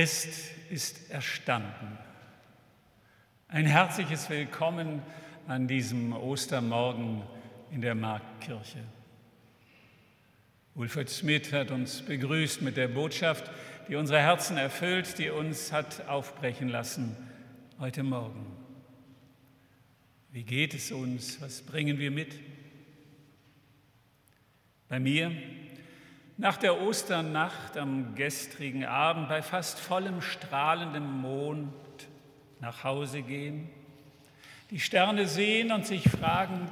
Christ ist erstanden. Ein herzliches Willkommen an diesem Ostermorgen in der Marktkirche. Wilfried Smith hat uns begrüßt mit der Botschaft, die unsere Herzen erfüllt, die uns hat aufbrechen lassen heute Morgen. Wie geht es uns? Was bringen wir mit? Bei mir nach der Osternacht am gestrigen Abend bei fast vollem strahlendem Mond nach Hause gehen, die Sterne sehen und sich fragen,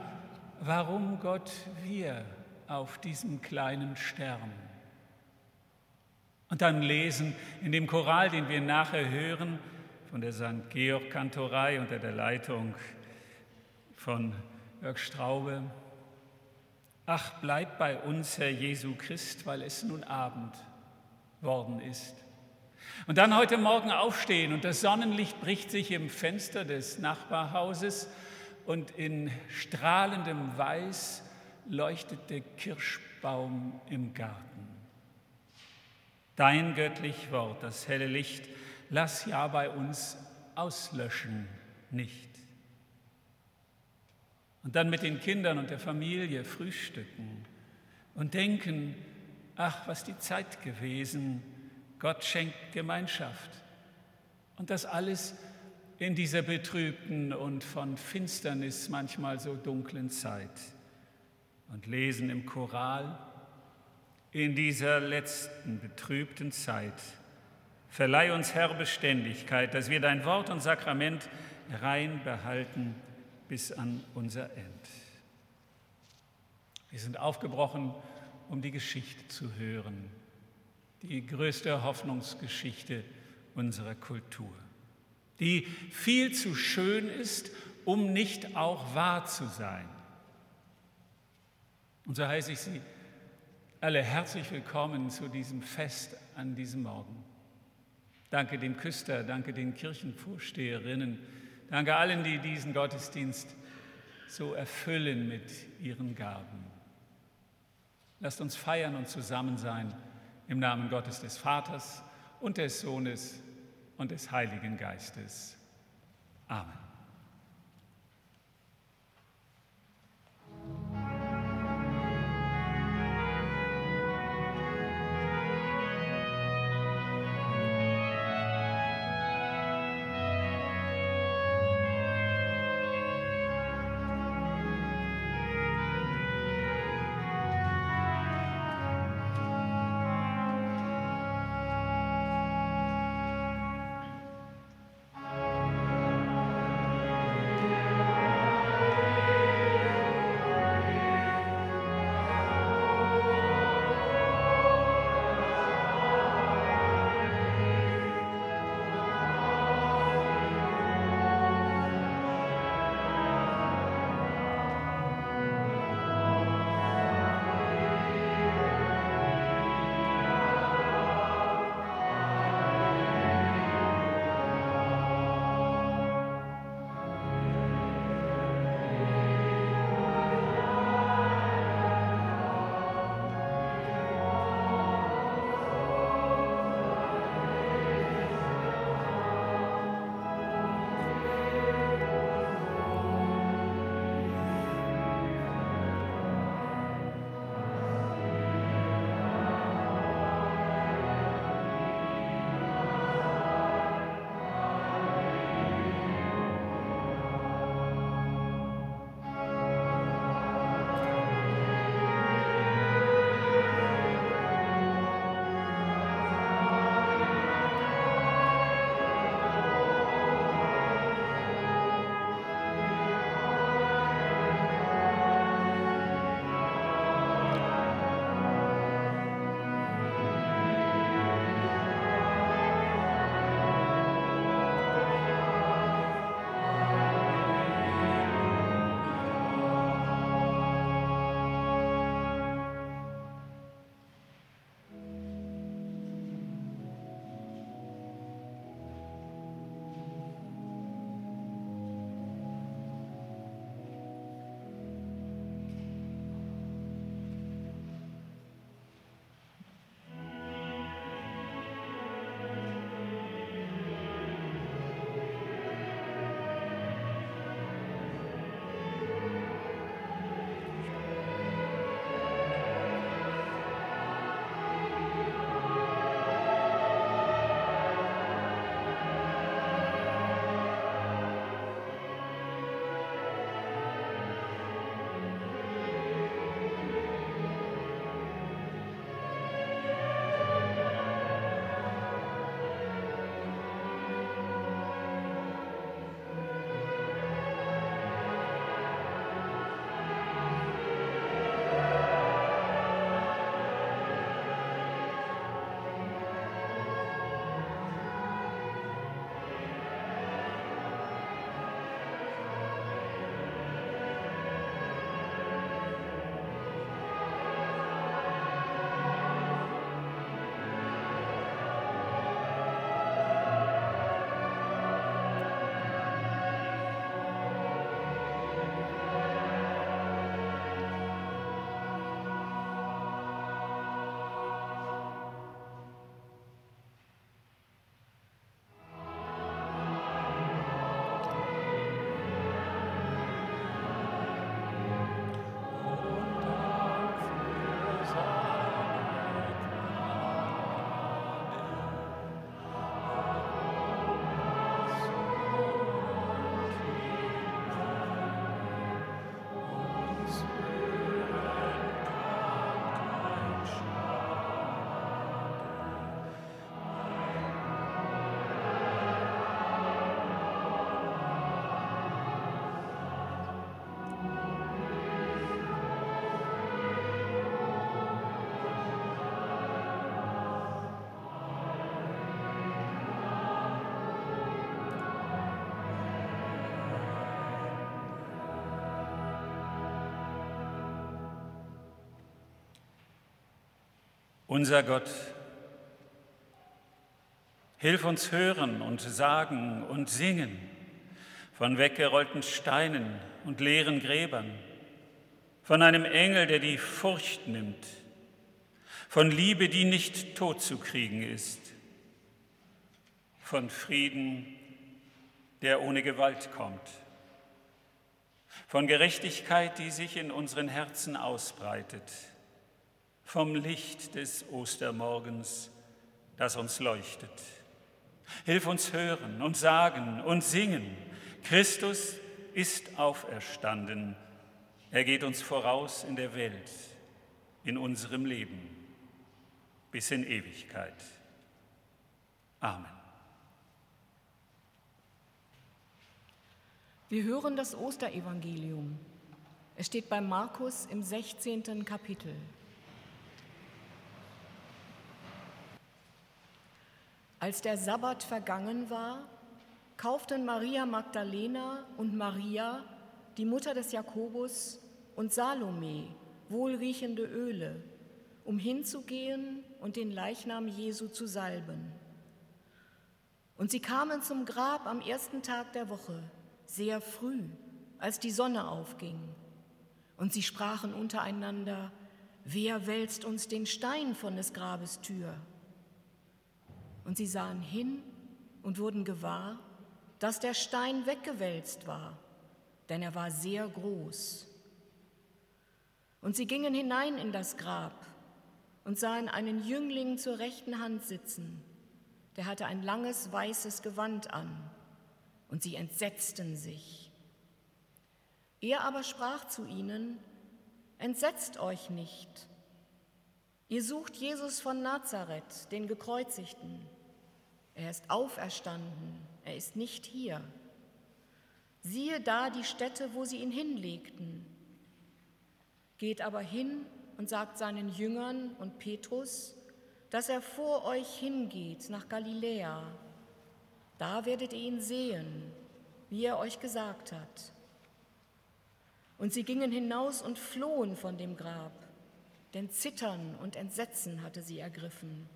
warum Gott wir auf diesem kleinen Stern. Und dann lesen in dem Choral, den wir nachher hören, von der St. Georg Kantorei unter der Leitung von Jörg Straube, Ach, bleib bei uns, Herr Jesu Christ, weil es nun Abend worden ist. Und dann heute Morgen aufstehen und das Sonnenlicht bricht sich im Fenster des Nachbarhauses und in strahlendem Weiß leuchtet der Kirschbaum im Garten. Dein göttlich Wort, das helle Licht, lass ja bei uns auslöschen nicht und dann mit den Kindern und der Familie frühstücken und denken, ach, was die Zeit gewesen, Gott schenkt Gemeinschaft. Und das alles in dieser betrübten und von Finsternis manchmal so dunklen Zeit. Und lesen im Choral, in dieser letzten betrübten Zeit, verleih uns Herr Beständigkeit, dass wir dein Wort und Sakrament rein behalten bis an unser End. Wir sind aufgebrochen, um die Geschichte zu hören, die größte Hoffnungsgeschichte unserer Kultur, die viel zu schön ist, um nicht auch wahr zu sein. Und so heiße ich Sie alle herzlich willkommen zu diesem Fest an diesem Morgen. Danke dem Küster, danke den Kirchenvorsteherinnen, Danke allen, die diesen Gottesdienst so erfüllen mit ihren Gaben. Lasst uns feiern und zusammen sein im Namen Gottes des Vaters und des Sohnes und des Heiligen Geistes. Amen. Unser Gott, hilf uns hören und sagen und singen von weggerollten Steinen und leeren Gräbern, von einem Engel, der die Furcht nimmt, von Liebe, die nicht tot zu kriegen ist, von Frieden, der ohne Gewalt kommt, von Gerechtigkeit, die sich in unseren Herzen ausbreitet, vom Licht des Ostermorgens, das uns leuchtet. Hilf uns hören und sagen und singen, Christus ist auferstanden. Er geht uns voraus in der Welt, in unserem Leben, bis in Ewigkeit. Amen. Wir hören das Osterevangelium. Es steht bei Markus im 16. Kapitel. Als der Sabbat vergangen war, kauften Maria Magdalena und Maria, die Mutter des Jakobus, und Salome wohlriechende Öle, um hinzugehen und den Leichnam Jesu zu salben. Und sie kamen zum Grab am ersten Tag der Woche sehr früh, als die Sonne aufging. Und sie sprachen untereinander, wer wälzt uns den Stein von des Grabes Tür? Und sie sahen hin und wurden gewahr, dass der Stein weggewälzt war, denn er war sehr groß. Und sie gingen hinein in das Grab und sahen einen Jüngling zur rechten Hand sitzen, der hatte ein langes weißes Gewand an und sie entsetzten sich. Er aber sprach zu ihnen, Entsetzt euch nicht. Ihr sucht Jesus von Nazareth, den Gekreuzigten. Er ist auferstanden, er ist nicht hier. Siehe da die Stätte, wo sie ihn hinlegten. Geht aber hin und sagt seinen Jüngern und Petrus, dass er vor euch hingeht nach Galiläa da werdet ihr ihn sehen, wie er euch gesagt hat. Und sie gingen hinaus und flohen von dem Grab, denn Zittern und Entsetzen hatte sie ergriffen.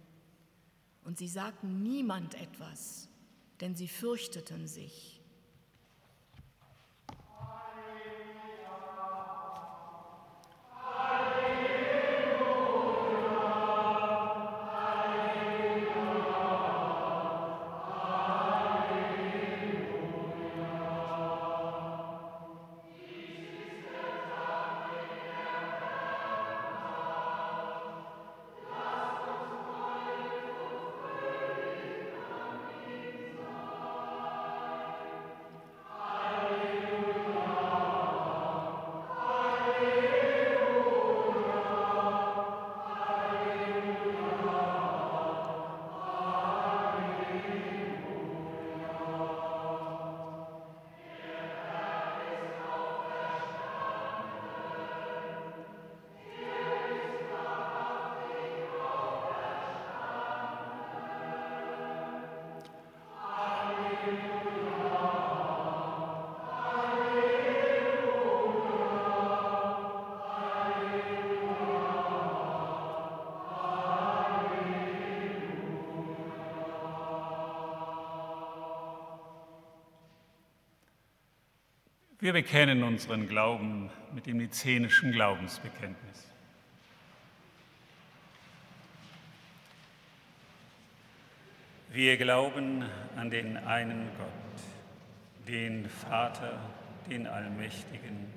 Und sie sagten niemand etwas, denn sie fürchteten sich. Wir bekennen unseren Glauben mit dem nizenischen Glaubensbekenntnis. Wir glauben an den einen Gott, den Vater, den Allmächtigen,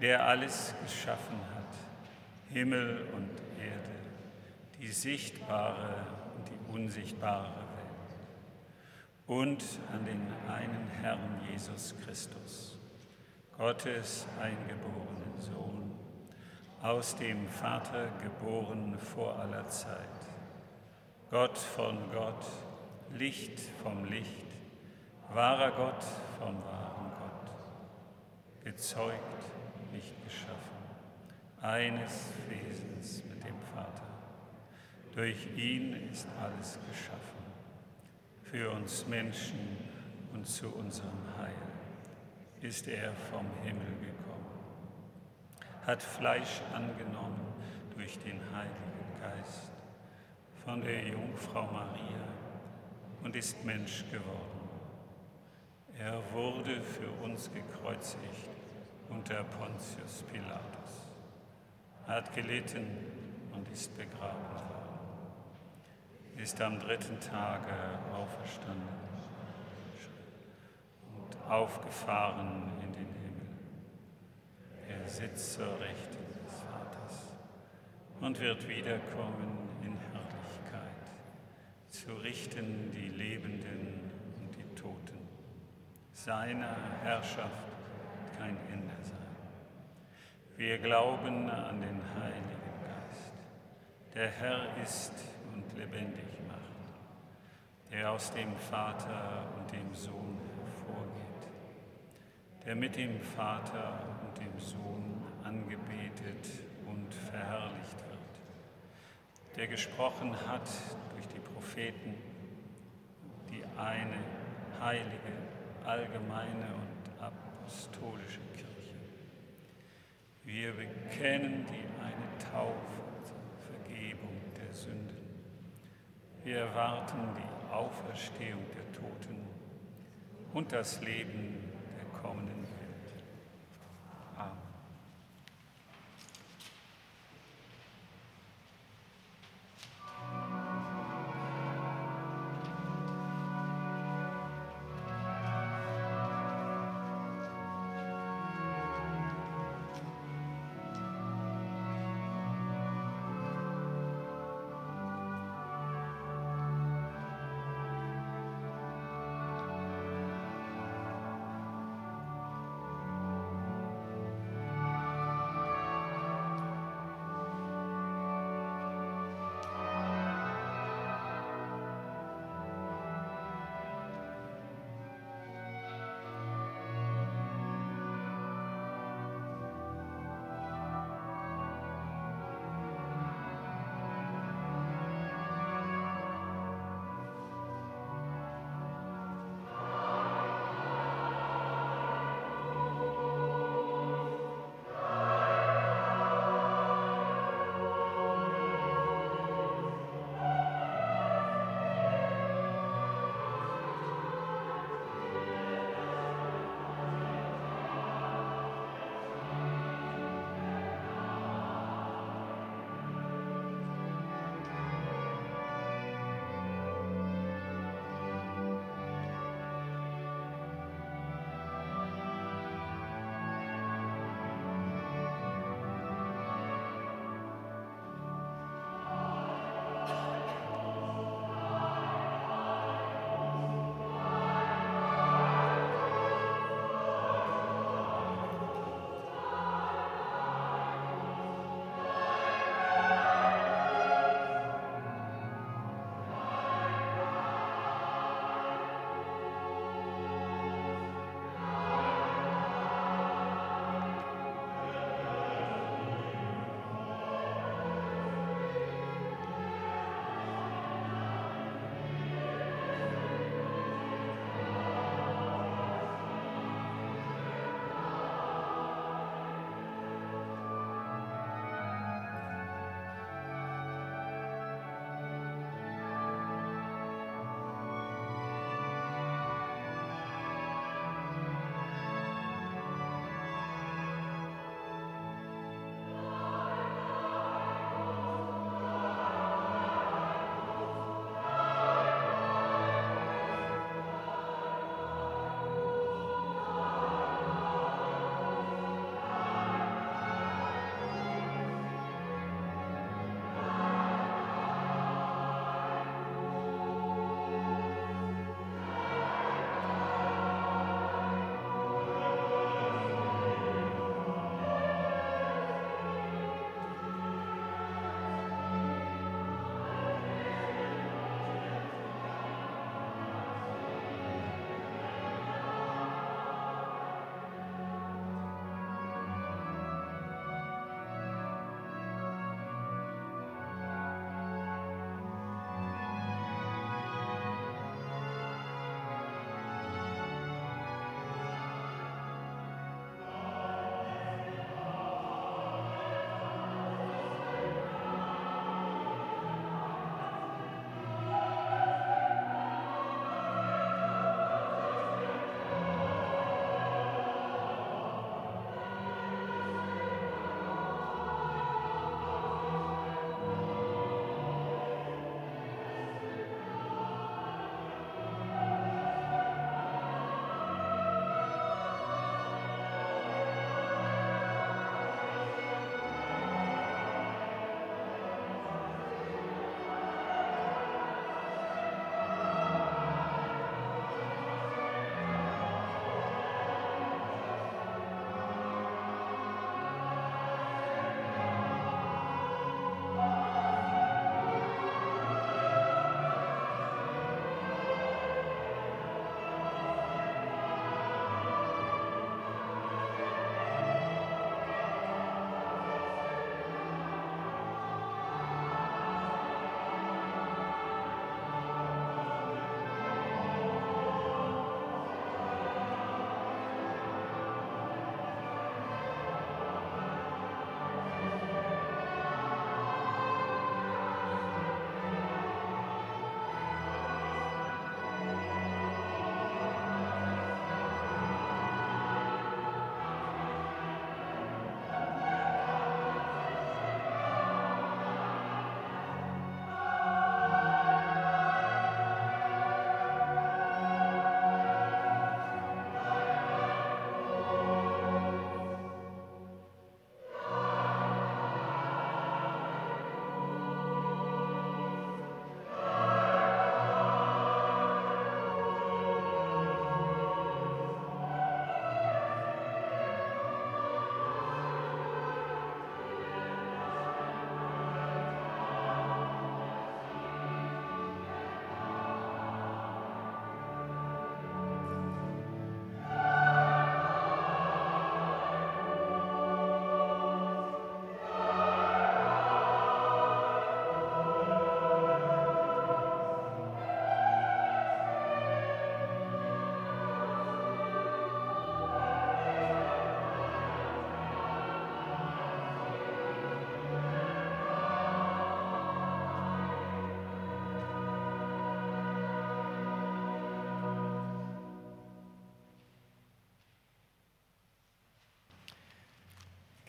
der alles geschaffen hat, Himmel und Erde, die sichtbare und die unsichtbare Welt, und an den einen Herrn Jesus Christus Gottes eingeborenen Sohn, aus dem Vater geboren vor aller Zeit, Gott von Gott, Licht vom Licht, wahrer Gott vom wahren Gott, gezeugt, nicht geschaffen, eines Wesens mit dem Vater. Durch ihn ist alles geschaffen, für uns Menschen und zu unserem Heil ist er vom Himmel gekommen, hat Fleisch angenommen durch den Heiligen Geist, von der Jungfrau Maria und ist Mensch geworden. Er wurde für uns gekreuzigt unter Pontius Pilatus, hat gelitten und ist begraben worden, ist am dritten Tage auferstanden aufgefahren in den Himmel. Er sitzt zur Rechten des Vaters und wird wiederkommen in Herrlichkeit, zu richten die Lebenden und die Toten. Seiner Herrschaft kein Ende sein. Wir glauben an den Heiligen Geist, der Herr ist und lebendig macht, der aus dem Vater und dem Sohn der mit dem Vater und dem Sohn angebetet und verherrlicht wird, der gesprochen hat durch die Propheten, die eine heilige, allgemeine und apostolische Kirche. Wir bekennen die eine Taufe zur Vergebung der Sünden. Wir erwarten die Auferstehung der Toten und das Leben der kommenden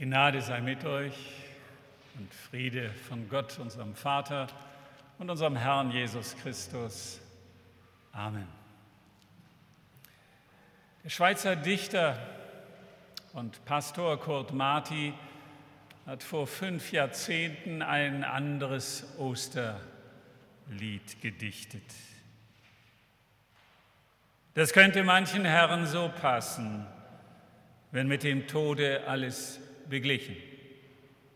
Gnade sei mit euch und Friede von Gott, unserem Vater und unserem Herrn Jesus Christus. Amen. Der Schweizer Dichter und Pastor Kurt Marti hat vor fünf Jahrzehnten ein anderes Osterlied gedichtet. Das könnte manchen Herren so passen, wenn mit dem Tode alles beglichen.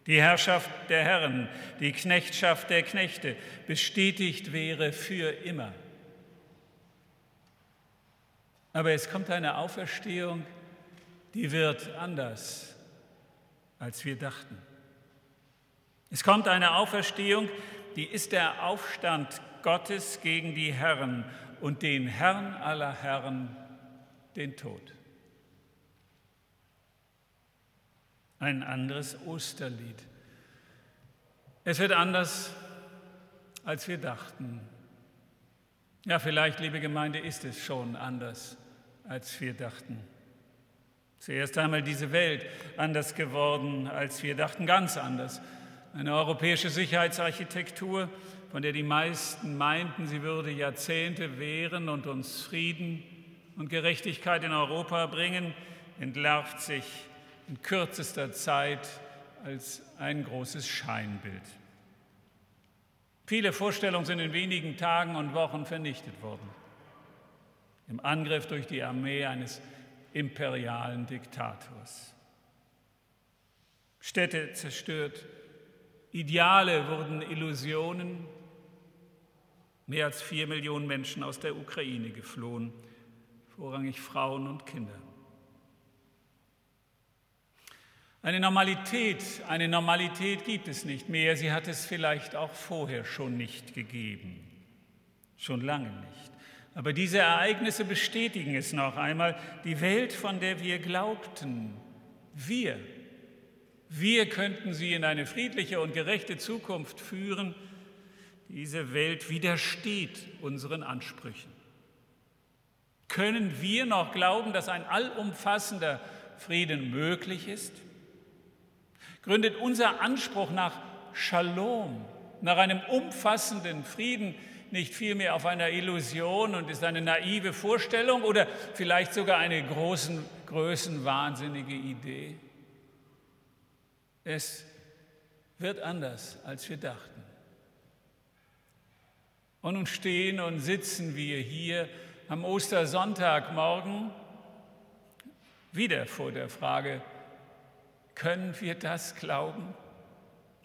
Die Herrschaft der Herren, die Knechtschaft der Knechte bestätigt wäre für immer. Aber es kommt eine Auferstehung, die wird anders, als wir dachten. Es kommt eine Auferstehung, die ist der Aufstand Gottes gegen die Herren und den Herrn aller Herren, den Tod. Ein anderes Osterlied. Es wird anders, als wir dachten. Ja, vielleicht, liebe Gemeinde, ist es schon anders, als wir dachten. Zuerst einmal diese Welt anders geworden, als wir dachten, ganz anders. Eine europäische Sicherheitsarchitektur, von der die meisten meinten, sie würde Jahrzehnte währen und uns Frieden und Gerechtigkeit in Europa bringen, entlarvt sich in kürzester Zeit als ein großes Scheinbild. Viele Vorstellungen sind in wenigen Tagen und Wochen vernichtet worden. Im Angriff durch die Armee eines imperialen Diktators. Städte zerstört, Ideale wurden Illusionen. Mehr als vier Millionen Menschen aus der Ukraine geflohen, vorrangig Frauen und Kinder. Eine Normalität, eine Normalität gibt es nicht mehr. Sie hat es vielleicht auch vorher schon nicht gegeben. Schon lange nicht. Aber diese Ereignisse bestätigen es noch einmal. Die Welt, von der wir glaubten, wir, wir könnten sie in eine friedliche und gerechte Zukunft führen, diese Welt widersteht unseren Ansprüchen. Können wir noch glauben, dass ein allumfassender Frieden möglich ist? Gründet unser Anspruch nach Shalom, nach einem umfassenden Frieden, nicht vielmehr auf einer Illusion und ist eine naive Vorstellung oder vielleicht sogar eine großen, größenwahnsinnige Idee. Es wird anders, als wir dachten. Und nun stehen und sitzen wir hier am Ostersonntagmorgen wieder vor der Frage, können wir das glauben?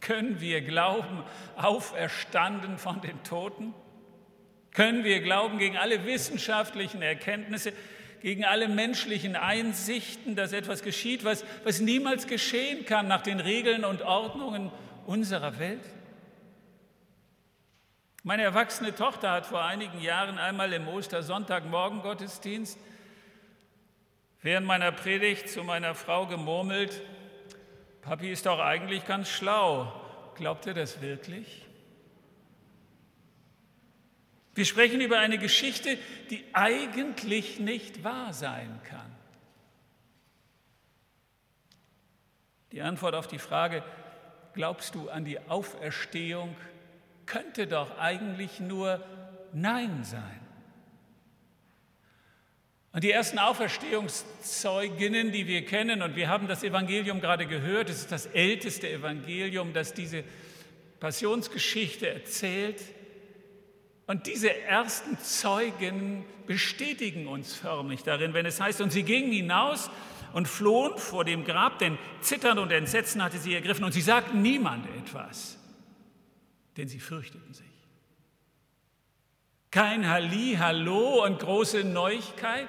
Können wir glauben, auferstanden von den Toten? Können wir glauben gegen alle wissenschaftlichen Erkenntnisse, gegen alle menschlichen Einsichten, dass etwas geschieht, was, was niemals geschehen kann nach den Regeln und Ordnungen unserer Welt? Meine erwachsene Tochter hat vor einigen Jahren einmal im Ostersonntagmorgen-Gottesdienst während meiner Predigt zu meiner Frau gemurmelt, Papi ist doch eigentlich ganz schlau. Glaubt er das wirklich? Wir sprechen über eine Geschichte, die eigentlich nicht wahr sein kann. Die Antwort auf die Frage, glaubst du an die Auferstehung, könnte doch eigentlich nur Nein sein. Und die ersten Auferstehungszeuginnen, die wir kennen, und wir haben das Evangelium gerade gehört, es ist das älteste Evangelium, das diese Passionsgeschichte erzählt. Und diese ersten Zeugen bestätigen uns förmlich darin, wenn es heißt, und sie gingen hinaus und flohen vor dem Grab, denn Zittern und Entsetzen hatte sie ergriffen, und sie sagten niemand etwas, denn sie fürchteten sich. Kein Halli, Hallo und große Neuigkeit,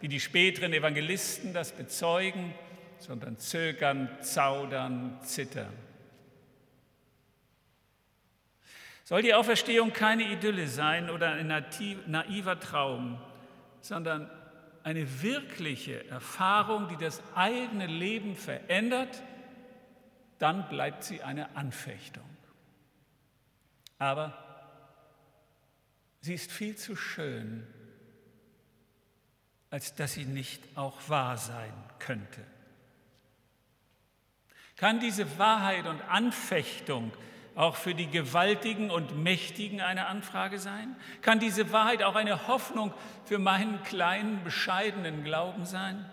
wie die späteren Evangelisten das bezeugen, sondern zögern, zaudern, zittern. Soll die Auferstehung keine Idylle sein oder ein naiver Traum, sondern eine wirkliche Erfahrung, die das eigene Leben verändert, dann bleibt sie eine Anfechtung. Aber Sie ist viel zu schön, als dass sie nicht auch wahr sein könnte. Kann diese Wahrheit und Anfechtung auch für die Gewaltigen und Mächtigen eine Anfrage sein? Kann diese Wahrheit auch eine Hoffnung für meinen kleinen, bescheidenen Glauben sein?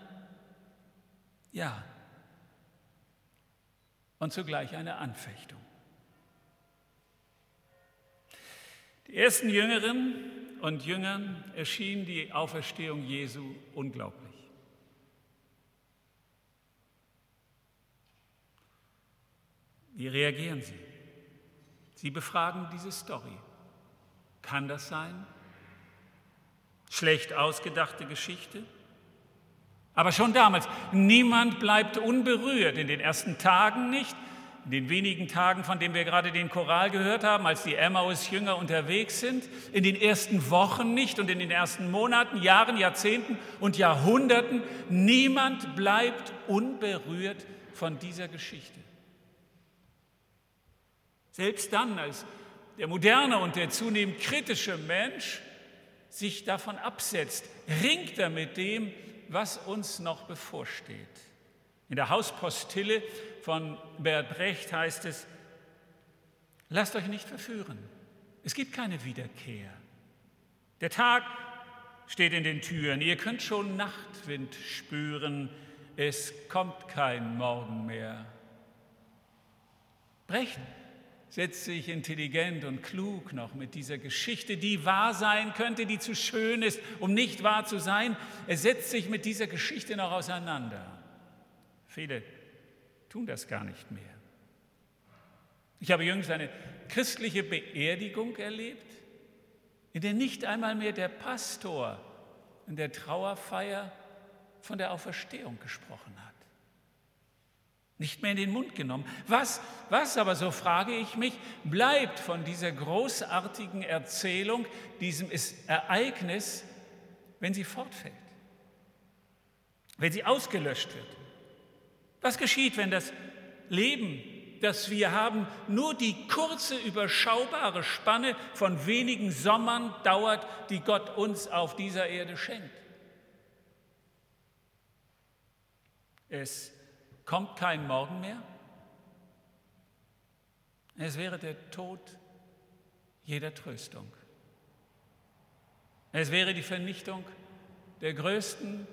Ja. Und zugleich eine Anfechtung. Die ersten Jüngerinnen und Jüngern erschien die Auferstehung Jesu unglaublich. Wie reagieren sie? Sie befragen diese Story. Kann das sein? Schlecht ausgedachte Geschichte? Aber schon damals, niemand bleibt unberührt, in den ersten Tagen nicht, in den wenigen Tagen, von denen wir gerade den Choral gehört haben, als die Emmaus-Jünger unterwegs sind, in den ersten Wochen nicht und in den ersten Monaten, Jahren, Jahrzehnten und Jahrhunderten, niemand bleibt unberührt von dieser Geschichte. Selbst dann, als der moderne und der zunehmend kritische Mensch sich davon absetzt, ringt er mit dem, was uns noch bevorsteht. In der Hauspostille von Bert Brecht heißt es, lasst euch nicht verführen, es gibt keine Wiederkehr. Der Tag steht in den Türen, ihr könnt schon Nachtwind spüren, es kommt kein Morgen mehr. Brecht setzt sich intelligent und klug noch mit dieser Geschichte, die wahr sein könnte, die zu schön ist, um nicht wahr zu sein. Er setzt sich mit dieser Geschichte noch auseinander. Viele tun das gar nicht mehr. Ich habe jüngst eine christliche Beerdigung erlebt, in der nicht einmal mehr der Pastor in der Trauerfeier von der Auferstehung gesprochen hat nicht mehr in den Mund genommen. Was, was aber, so frage ich mich, bleibt von dieser großartigen Erzählung, diesem Ereignis, wenn sie fortfällt, wenn sie ausgelöscht wird? Was geschieht, wenn das Leben, das wir haben, nur die kurze, überschaubare Spanne von wenigen Sommern dauert, die Gott uns auf dieser Erde schenkt? Es Kommt kein Morgen mehr? Es wäre der Tod jeder Tröstung. Es wäre die Vernichtung der größten,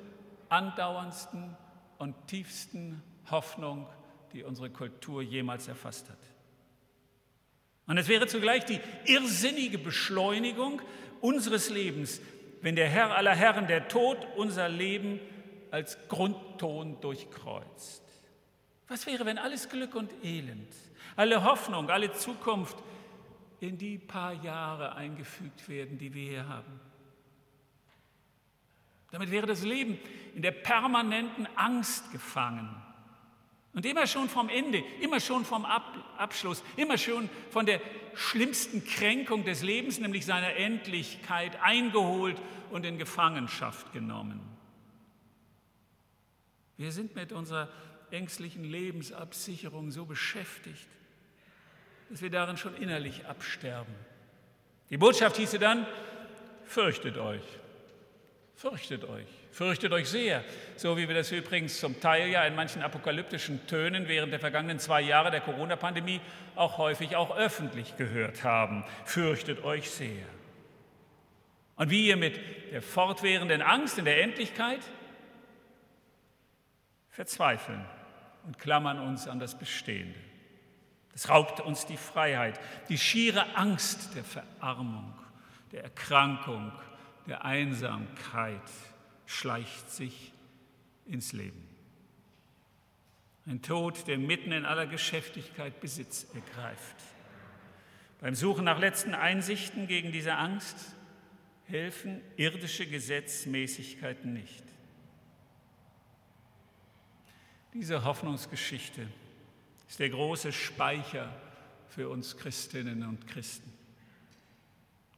andauerndsten und tiefsten Hoffnung, die unsere Kultur jemals erfasst hat. Und es wäre zugleich die irrsinnige Beschleunigung unseres Lebens, wenn der Herr aller Herren, der Tod, unser Leben als Grundton durchkreuzt. Was wäre, wenn alles Glück und Elend, alle Hoffnung, alle Zukunft in die paar Jahre eingefügt werden, die wir hier haben? Damit wäre das Leben in der permanenten Angst gefangen. Und immer schon vom Ende, immer schon vom Ab Abschluss, immer schon von der schlimmsten Kränkung des Lebens, nämlich seiner Endlichkeit, eingeholt und in Gefangenschaft genommen. Wir sind mit unserer ängstlichen Lebensabsicherung so beschäftigt, dass wir darin schon innerlich absterben. Die Botschaft hieße dann, fürchtet euch, fürchtet euch, fürchtet euch sehr, so wie wir das übrigens zum Teil ja in manchen apokalyptischen Tönen während der vergangenen zwei Jahre der Corona-Pandemie auch häufig auch öffentlich gehört haben. Fürchtet euch sehr. Und wie ihr mit der fortwährenden Angst in der Endlichkeit verzweifeln und klammern uns an das Bestehende. Das raubt uns die Freiheit, die schiere Angst der Verarmung, der Erkrankung, der Einsamkeit schleicht sich ins Leben. Ein Tod, der mitten in aller Geschäftigkeit Besitz ergreift. Beim Suchen nach letzten Einsichten gegen diese Angst helfen irdische Gesetzmäßigkeiten nicht. Diese Hoffnungsgeschichte ist der große Speicher für uns Christinnen und Christen.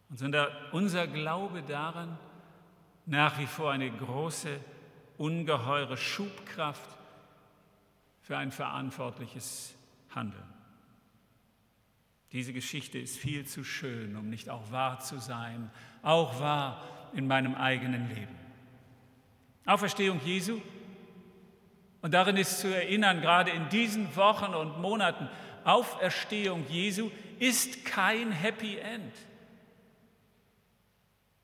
Und unser Glaube daran nach wie vor eine große, ungeheure Schubkraft für ein verantwortliches Handeln. Diese Geschichte ist viel zu schön, um nicht auch wahr zu sein, auch wahr in meinem eigenen Leben. Auferstehung Jesu Und darin ist zu erinnern, gerade in diesen Wochen und Monaten, Auferstehung Jesu ist kein Happy End.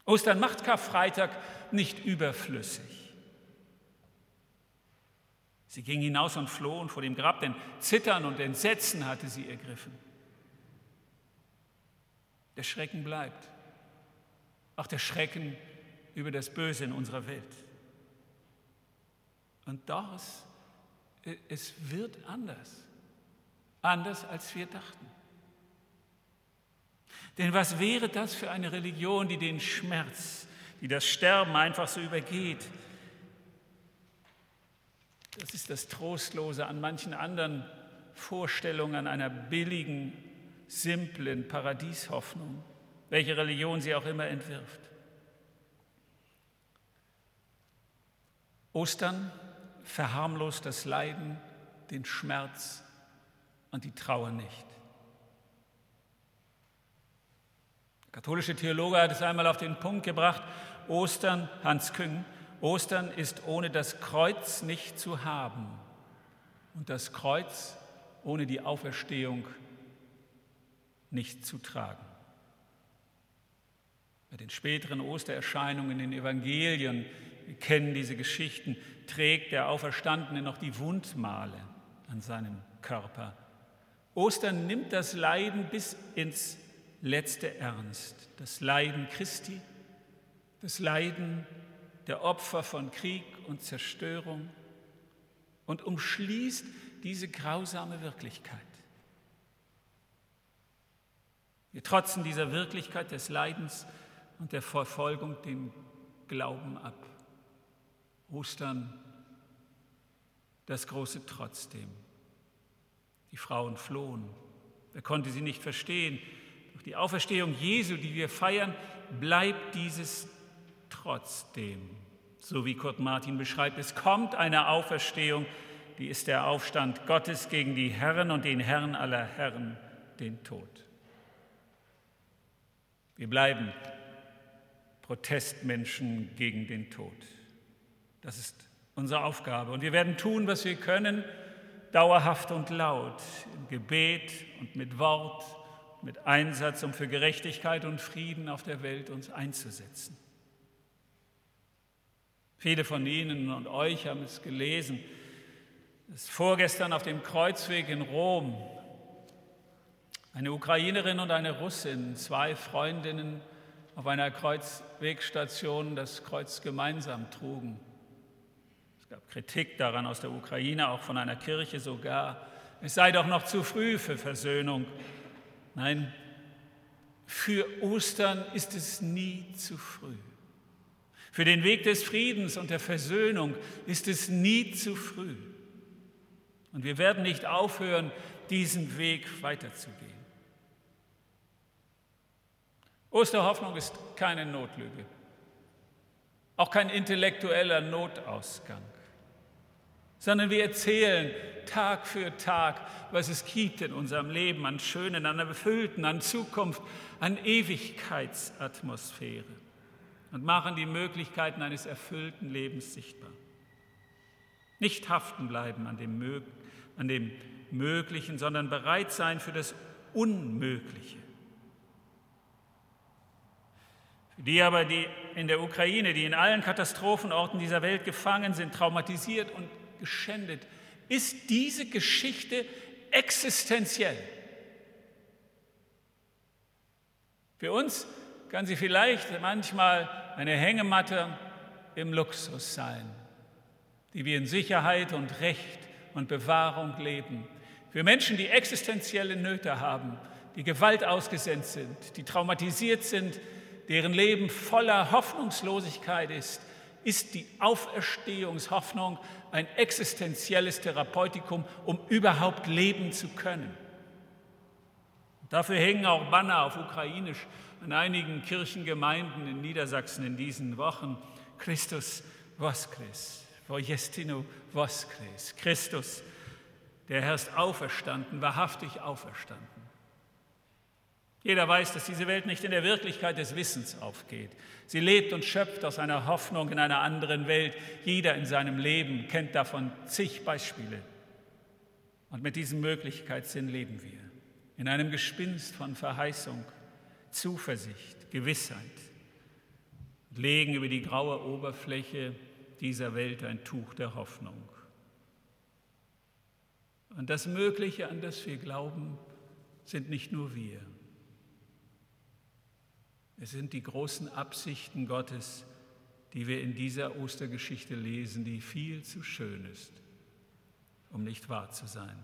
Ostern macht Karfreitag nicht überflüssig. Sie ging hinaus und flohen vor dem Grab, denn Zittern und Entsetzen hatte sie ergriffen. Der Schrecken bleibt, auch der Schrecken über das Böse in unserer Welt. Und doch, es wird anders, anders als wir dachten. Denn was wäre das für eine Religion, die den Schmerz, die das Sterben einfach so übergeht? Das ist das Trostlose an manchen anderen Vorstellungen einer billigen, simplen Paradieshoffnung, welche Religion sie auch immer entwirft. Ostern verharmlost das Leiden, den Schmerz und die Trauer nicht. Der katholische Theologe hat es einmal auf den Punkt gebracht, Ostern, Hans Küng, Ostern ist ohne das Kreuz nicht zu haben und das Kreuz ohne die Auferstehung nicht zu tragen. Bei den späteren Ostererscheinungen in den Evangelien, wir kennen diese Geschichten, trägt der Auferstandene noch die Wundmale an seinem Körper. Ostern nimmt das Leiden bis ins letzte ernst. Das Leiden Christi, das Leiden der Opfer von Krieg und Zerstörung und umschließt diese grausame Wirklichkeit. Wir trotzen dieser Wirklichkeit des Leidens und der Verfolgung den Glauben ab. Ostern das große Trotzdem. Die Frauen flohen. Wer konnte sie nicht verstehen? Die Auferstehung Jesu, die wir feiern, bleibt dieses trotzdem. So wie Kurt Martin beschreibt, es kommt eine Auferstehung, die ist der Aufstand Gottes gegen die Herren und den Herrn aller Herren, den Tod. Wir bleiben Protestmenschen gegen den Tod. Das ist unsere Aufgabe. Und wir werden tun, was wir können, dauerhaft und laut, im Gebet und mit Wort, mit Einsatz, um für Gerechtigkeit und Frieden auf der Welt uns einzusetzen. Viele von Ihnen und euch haben es gelesen, dass vorgestern auf dem Kreuzweg in Rom eine Ukrainerin und eine Russin, zwei Freundinnen auf einer Kreuzwegstation das Kreuz gemeinsam trugen gab Kritik daran aus der Ukraine, auch von einer Kirche sogar. Es sei doch noch zu früh für Versöhnung. Nein, für Ostern ist es nie zu früh. Für den Weg des Friedens und der Versöhnung ist es nie zu früh. Und wir werden nicht aufhören, diesen Weg weiterzugehen. Osterhoffnung ist keine Notlüge, auch kein intellektueller Notausgang sondern wir erzählen Tag für Tag, was es gibt in unserem Leben an Schönen, an Erfüllten, an Zukunft, an Ewigkeitsatmosphäre und machen die Möglichkeiten eines erfüllten Lebens sichtbar. Nicht haften bleiben an dem, an dem Möglichen, sondern bereit sein für das Unmögliche. Für die aber, die in der Ukraine, die in allen Katastrophenorten dieser Welt gefangen sind, traumatisiert und geschändet, ist diese Geschichte existenziell. Für uns kann sie vielleicht manchmal eine Hängematte im Luxus sein, die wir in Sicherheit und Recht und Bewahrung leben. Für Menschen, die existenzielle Nöte haben, die Gewalt ausgesetzt sind, die traumatisiert sind, deren Leben voller Hoffnungslosigkeit ist, ist die Auferstehungshoffnung ein existenzielles Therapeutikum, um überhaupt leben zu können. Dafür hängen auch Banner auf Ukrainisch an einigen Kirchengemeinden in Niedersachsen in diesen Wochen. Christus voskres, vojestino voskres. Christus, der Herr ist auferstanden, wahrhaftig auferstanden. Jeder weiß, dass diese Welt nicht in der Wirklichkeit des Wissens aufgeht. Sie lebt und schöpft aus einer Hoffnung in einer anderen Welt. Jeder in seinem Leben kennt davon zig Beispiele. Und mit diesem Möglichkeitssinn leben wir. In einem Gespinst von Verheißung, Zuversicht, Gewissheit. Und legen über die graue Oberfläche dieser Welt ein Tuch der Hoffnung. Und das Mögliche, an das wir glauben, sind nicht nur wir. Es sind die großen Absichten Gottes, die wir in dieser Ostergeschichte lesen, die viel zu schön ist, um nicht wahr zu sein.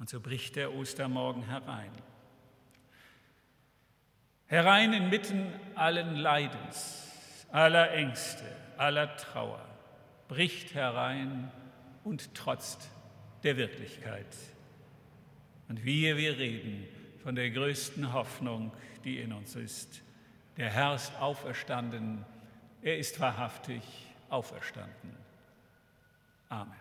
Und so bricht der Ostermorgen herein. Herein inmitten allen Leidens, aller Ängste, aller Trauer, bricht herein und trotzt der Wirklichkeit. Und wir, wir reden von der größten Hoffnung, die in uns ist. Der Herr ist auferstanden, er ist wahrhaftig auferstanden. Amen.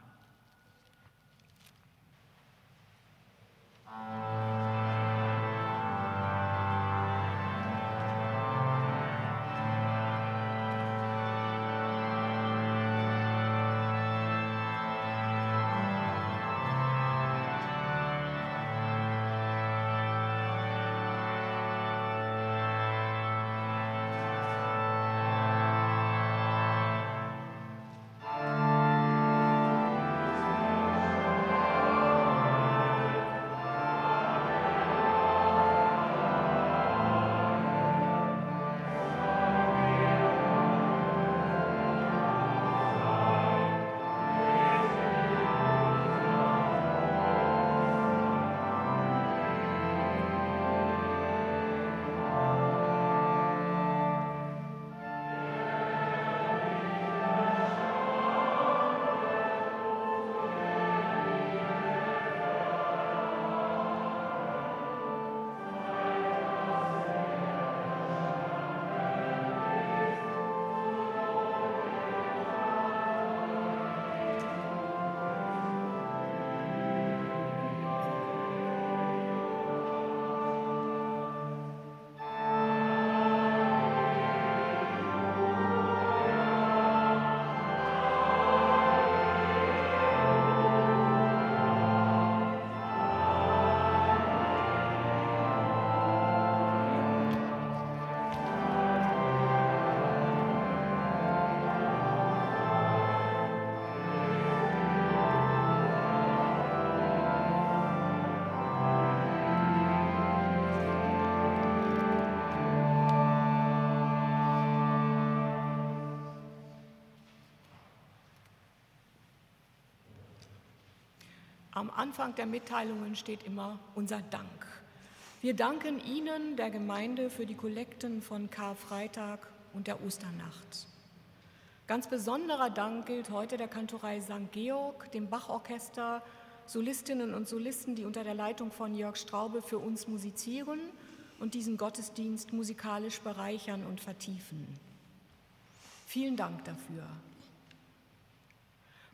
Am Anfang der Mitteilungen steht immer unser Dank. Wir danken Ihnen, der Gemeinde, für die Kollekten von Karfreitag und der Osternacht. Ganz besonderer Dank gilt heute der Kantorei St. Georg, dem Bachorchester, Solistinnen und Solisten, die unter der Leitung von Jörg Straube für uns musizieren und diesen Gottesdienst musikalisch bereichern und vertiefen. Vielen Dank dafür.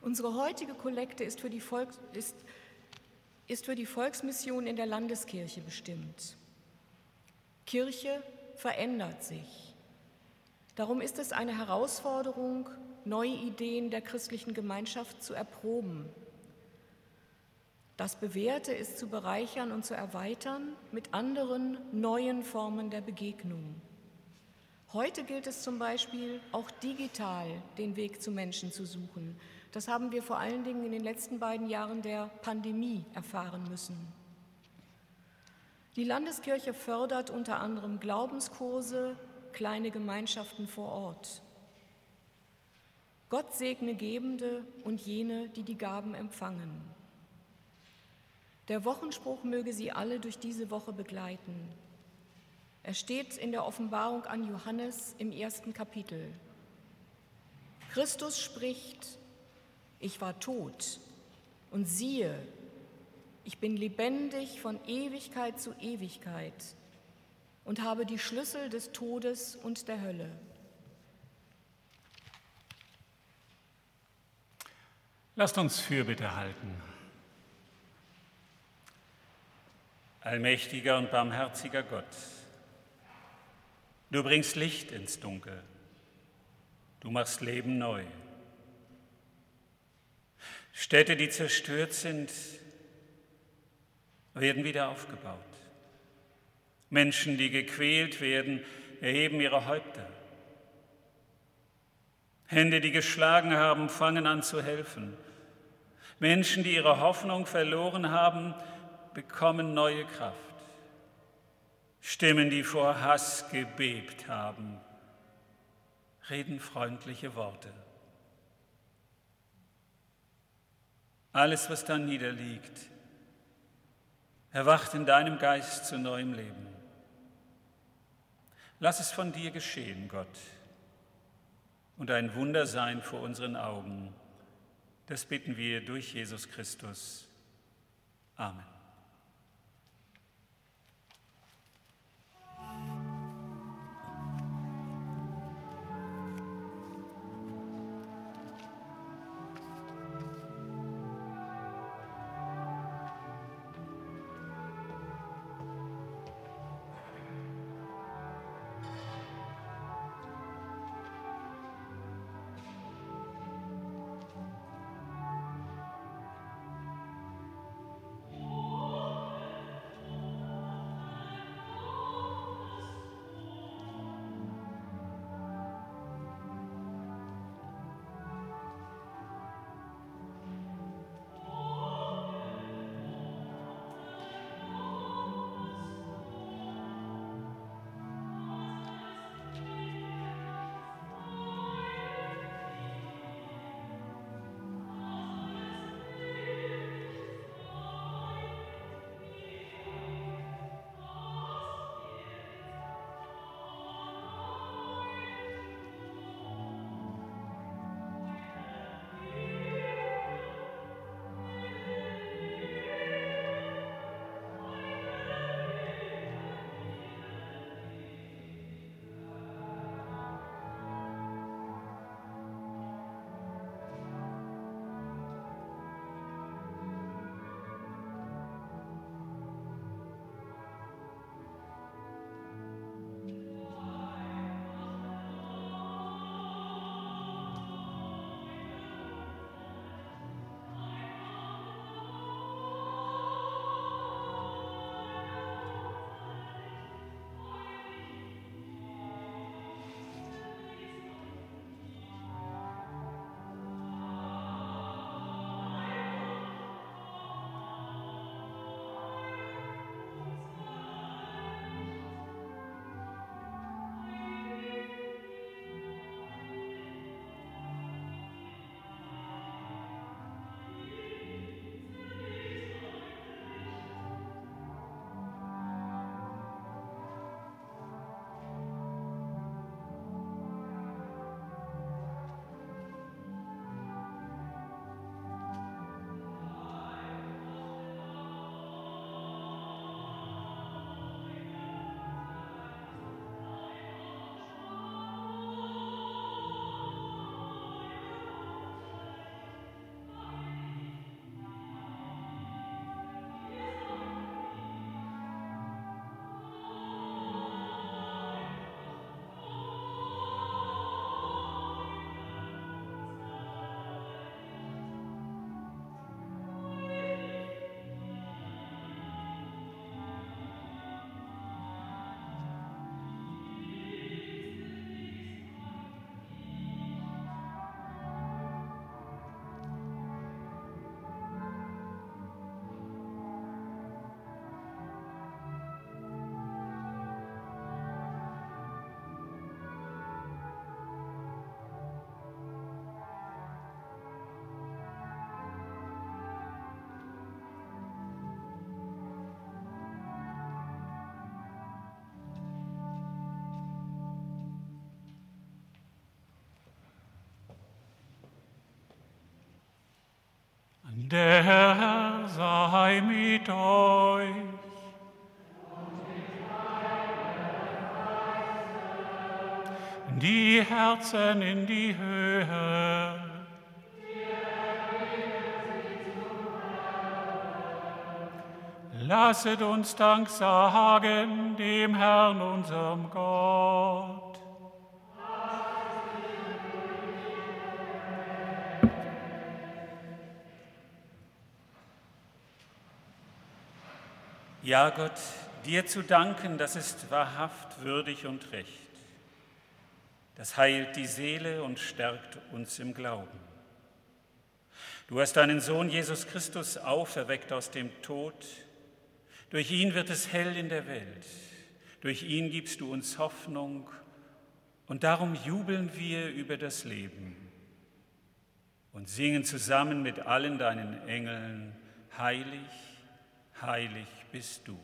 Unsere heutige Kollekte ist für, die Volks, ist, ist für die Volksmission in der Landeskirche bestimmt. Kirche verändert sich. Darum ist es eine Herausforderung, neue Ideen der christlichen Gemeinschaft zu erproben. Das Bewährte ist zu bereichern und zu erweitern mit anderen neuen Formen der Begegnung. Heute gilt es zum Beispiel auch digital den Weg zu Menschen zu suchen, das haben wir vor allen Dingen in den letzten beiden Jahren der Pandemie erfahren müssen. Die Landeskirche fördert unter anderem Glaubenskurse, kleine Gemeinschaften vor Ort. Gott segne Gebende und jene, die die Gaben empfangen. Der Wochenspruch möge sie alle durch diese Woche begleiten. Er steht in der Offenbarung an Johannes im ersten Kapitel. Christus spricht, ich war tot und siehe, ich bin lebendig von Ewigkeit zu Ewigkeit und habe die Schlüssel des Todes und der Hölle. Lasst uns Fürbitte halten. Allmächtiger und barmherziger Gott, du bringst Licht ins Dunkel, du machst Leben neu. Städte, die zerstört sind, werden wieder aufgebaut. Menschen, die gequält werden, erheben ihre Häupter. Hände, die geschlagen haben, fangen an zu helfen. Menschen, die ihre Hoffnung verloren haben, bekommen neue Kraft. Stimmen, die vor Hass gebebt haben, reden freundliche Worte. Alles, was da niederliegt, erwacht in deinem Geist zu neuem Leben. Lass es von dir geschehen, Gott, und ein Wunder sein vor unseren Augen. Das bitten wir durch Jesus Christus. Amen. Der Herr sei mit euch. Die Herzen in die Höhe. Lasset uns Dank sagen dem Herrn, unserem Gott. Ja, Gott, dir zu danken, das ist wahrhaft würdig und recht. Das heilt die Seele und stärkt uns im Glauben. Du hast deinen Sohn Jesus Christus auferweckt aus dem Tod. Durch ihn wird es hell in der Welt. Durch ihn gibst du uns Hoffnung und darum jubeln wir über das Leben und singen zusammen mit allen deinen Engeln, heilig, heilig bist du.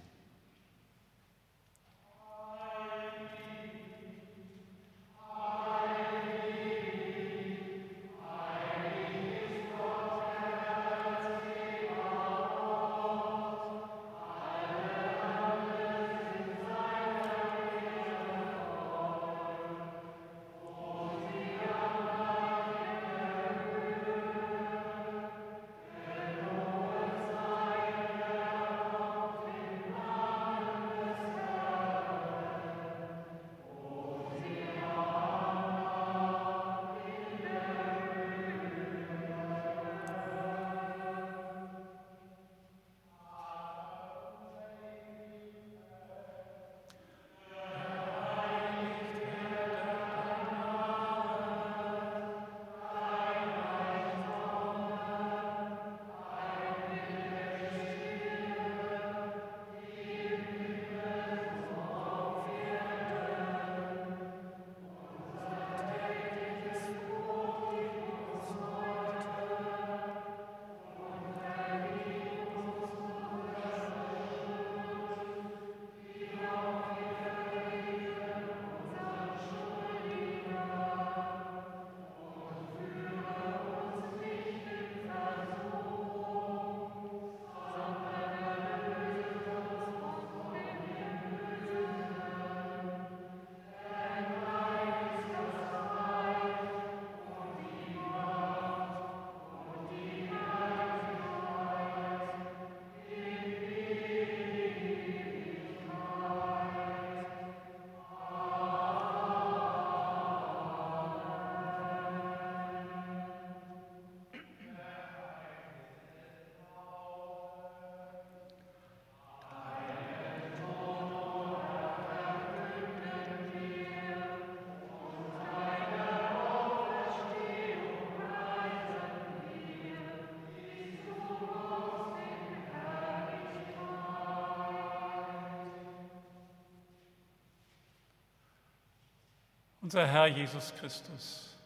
Unser Herr Jesus Christus,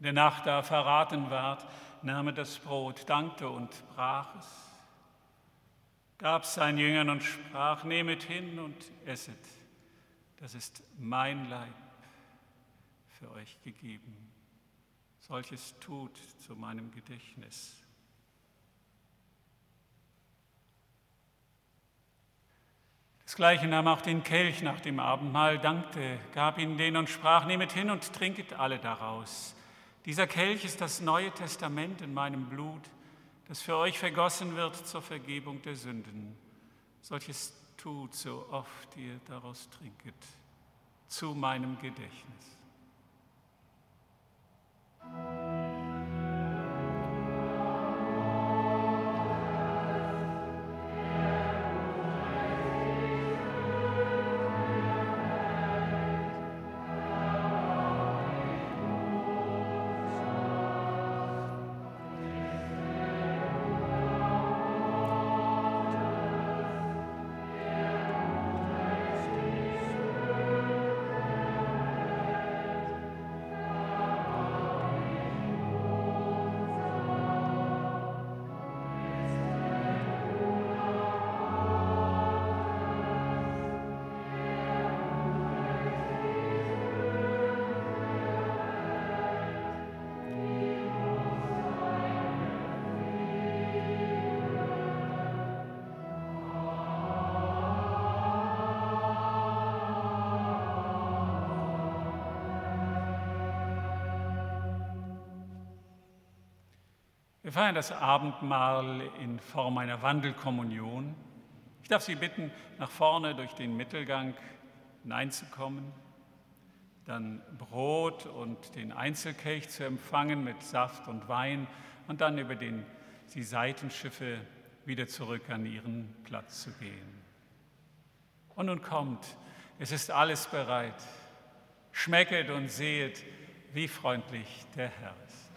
der Nacht, da er verraten ward, nahm er das Brot, dankte und brach es, gab seinen Jüngern und sprach, nehmet hin und esset, das ist mein Leib für euch gegeben. Solches tut zu meinem Gedächtnis. Das gleiche nahm auch den Kelch nach dem Abendmahl, dankte, gab ihn den und sprach, nehmet hin und trinket alle daraus. Dieser Kelch ist das Neue Testament in meinem Blut, das für euch vergossen wird zur Vergebung der Sünden. Solches tut, so oft ihr daraus trinket, zu meinem Gedächtnis. Wir feiern das Abendmahl in Form einer Wandelkommunion. Ich darf Sie bitten, nach vorne durch den Mittelgang hineinzukommen, dann Brot und den Einzelkelch zu empfangen mit Saft und Wein und dann über den, die Seitenschiffe wieder zurück an ihren Platz zu gehen. Und nun kommt, es ist alles bereit. Schmecket und sehet, wie freundlich der Herr ist.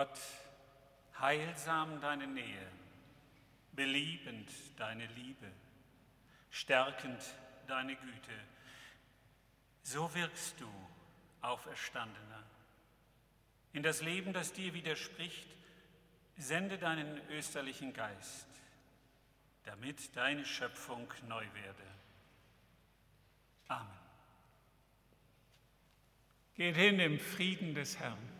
Gott, heilsam deine Nähe, beliebend deine Liebe, stärkend deine Güte. So wirkst du, Auferstandener. In das Leben, das dir widerspricht, sende deinen österlichen Geist, damit deine Schöpfung neu werde. Amen. Geht hin im Frieden des Herrn.